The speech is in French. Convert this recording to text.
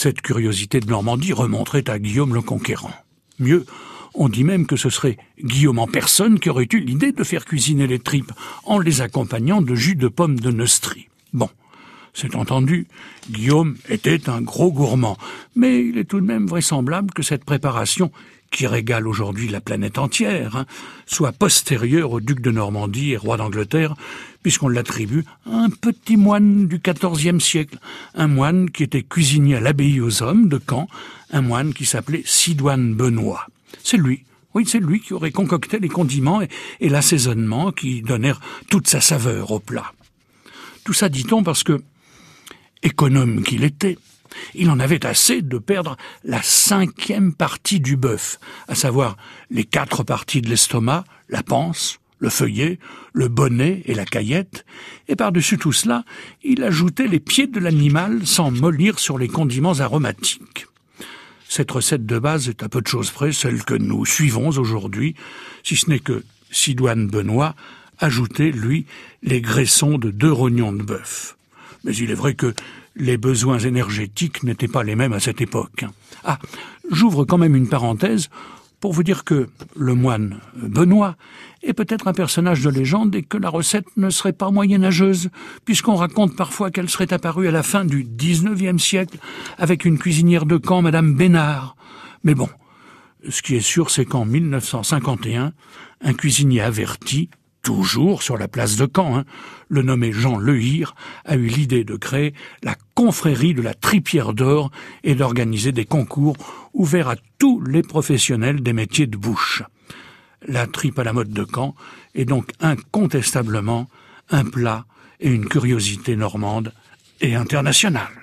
Cette curiosité de Normandie remonterait à Guillaume le Conquérant. Mieux, on dit même que ce serait Guillaume en personne qui aurait eu l'idée de faire cuisiner les tripes en les accompagnant de jus de pomme de Neustrie. Bon, c'est entendu, Guillaume était un gros gourmand, mais il est tout de même vraisemblable que cette préparation qui régale aujourd'hui la planète entière, hein, soit postérieure au duc de Normandie et roi d'Angleterre, puisqu'on l'attribue à un petit moine du XIVe siècle, un moine qui était cuisinier à l'abbaye aux hommes de Caen, un moine qui s'appelait Sidoine Benoît. C'est lui, oui, c'est lui qui aurait concocté les condiments et, et l'assaisonnement qui donnèrent toute sa saveur au plat. Tout ça, dit-on, parce que, économe qu'il était, il en avait assez de perdre la cinquième partie du bœuf, à savoir les quatre parties de l'estomac, la panse, le feuillet, le bonnet et la caillette, et par-dessus tout cela, il ajoutait les pieds de l'animal sans mollir sur les condiments aromatiques. Cette recette de base est à peu de choses près celle que nous suivons aujourd'hui, si ce n'est que Sidoine Benoît ajoutait, lui, les graissons de deux rognons de bœuf. Mais il est vrai que les besoins énergétiques n'étaient pas les mêmes à cette époque. Ah, j'ouvre quand même une parenthèse pour vous dire que le moine Benoît est peut-être un personnage de légende et que la recette ne serait pas moyenâgeuse, puisqu'on raconte parfois qu'elle serait apparue à la fin du XIXe siècle avec une cuisinière de camp, Madame Bénard. Mais bon, ce qui est sûr, c'est qu'en 1951, un cuisinier averti toujours sur la place de Caen, hein, le nommé Jean Lehir a eu l'idée de créer la confrérie de la tripière d'or et d'organiser des concours ouverts à tous les professionnels des métiers de bouche. La tripe à la mode de Caen est donc incontestablement un plat et une curiosité normande et internationale.